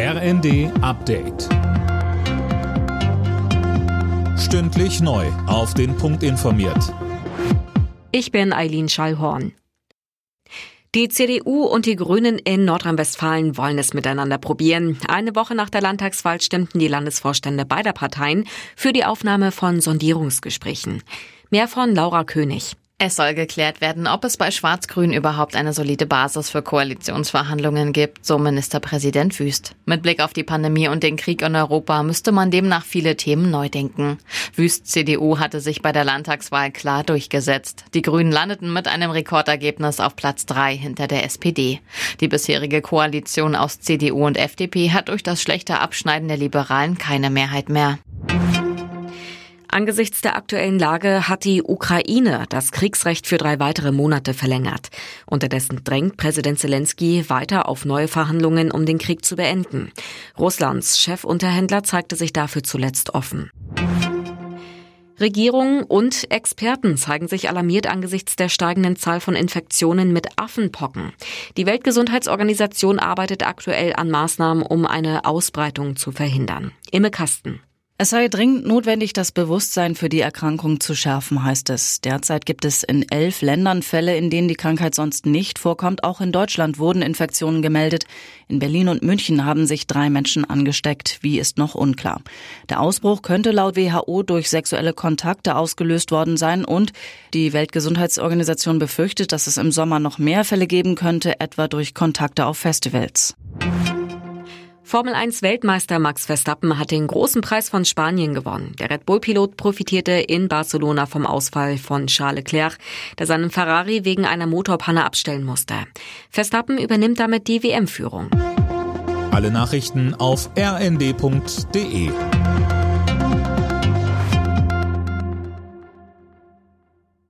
RND Update. Stündlich neu. Auf den Punkt informiert. Ich bin Eileen Schallhorn. Die CDU und die Grünen in Nordrhein-Westfalen wollen es miteinander probieren. Eine Woche nach der Landtagswahl stimmten die Landesvorstände beider Parteien für die Aufnahme von Sondierungsgesprächen. Mehr von Laura König. Es soll geklärt werden, ob es bei Schwarz-Grün überhaupt eine solide Basis für Koalitionsverhandlungen gibt, so Ministerpräsident Wüst. Mit Blick auf die Pandemie und den Krieg in Europa müsste man demnach viele Themen neu denken. Wüst CDU hatte sich bei der Landtagswahl klar durchgesetzt. Die Grünen landeten mit einem Rekordergebnis auf Platz drei hinter der SPD. Die bisherige Koalition aus CDU und FDP hat durch das schlechte Abschneiden der Liberalen keine Mehrheit mehr. Angesichts der aktuellen Lage hat die Ukraine das Kriegsrecht für drei weitere Monate verlängert. Unterdessen drängt Präsident Zelensky weiter auf neue Verhandlungen, um den Krieg zu beenden. Russlands Chefunterhändler zeigte sich dafür zuletzt offen. Regierungen und Experten zeigen sich alarmiert angesichts der steigenden Zahl von Infektionen mit Affenpocken. Die Weltgesundheitsorganisation arbeitet aktuell an Maßnahmen, um eine Ausbreitung zu verhindern. Imme Kasten. Es sei dringend notwendig, das Bewusstsein für die Erkrankung zu schärfen, heißt es. Derzeit gibt es in elf Ländern Fälle, in denen die Krankheit sonst nicht vorkommt. Auch in Deutschland wurden Infektionen gemeldet. In Berlin und München haben sich drei Menschen angesteckt. Wie ist noch unklar. Der Ausbruch könnte laut WHO durch sexuelle Kontakte ausgelöst worden sein und die Weltgesundheitsorganisation befürchtet, dass es im Sommer noch mehr Fälle geben könnte, etwa durch Kontakte auf Festivals. Formel 1 Weltmeister Max Verstappen hat den großen Preis von Spanien gewonnen. Der Red Bull Pilot profitierte in Barcelona vom Ausfall von Charles Leclerc, der seinen Ferrari wegen einer Motorpanne abstellen musste. Verstappen übernimmt damit die WM-Führung. Alle Nachrichten auf rnd.de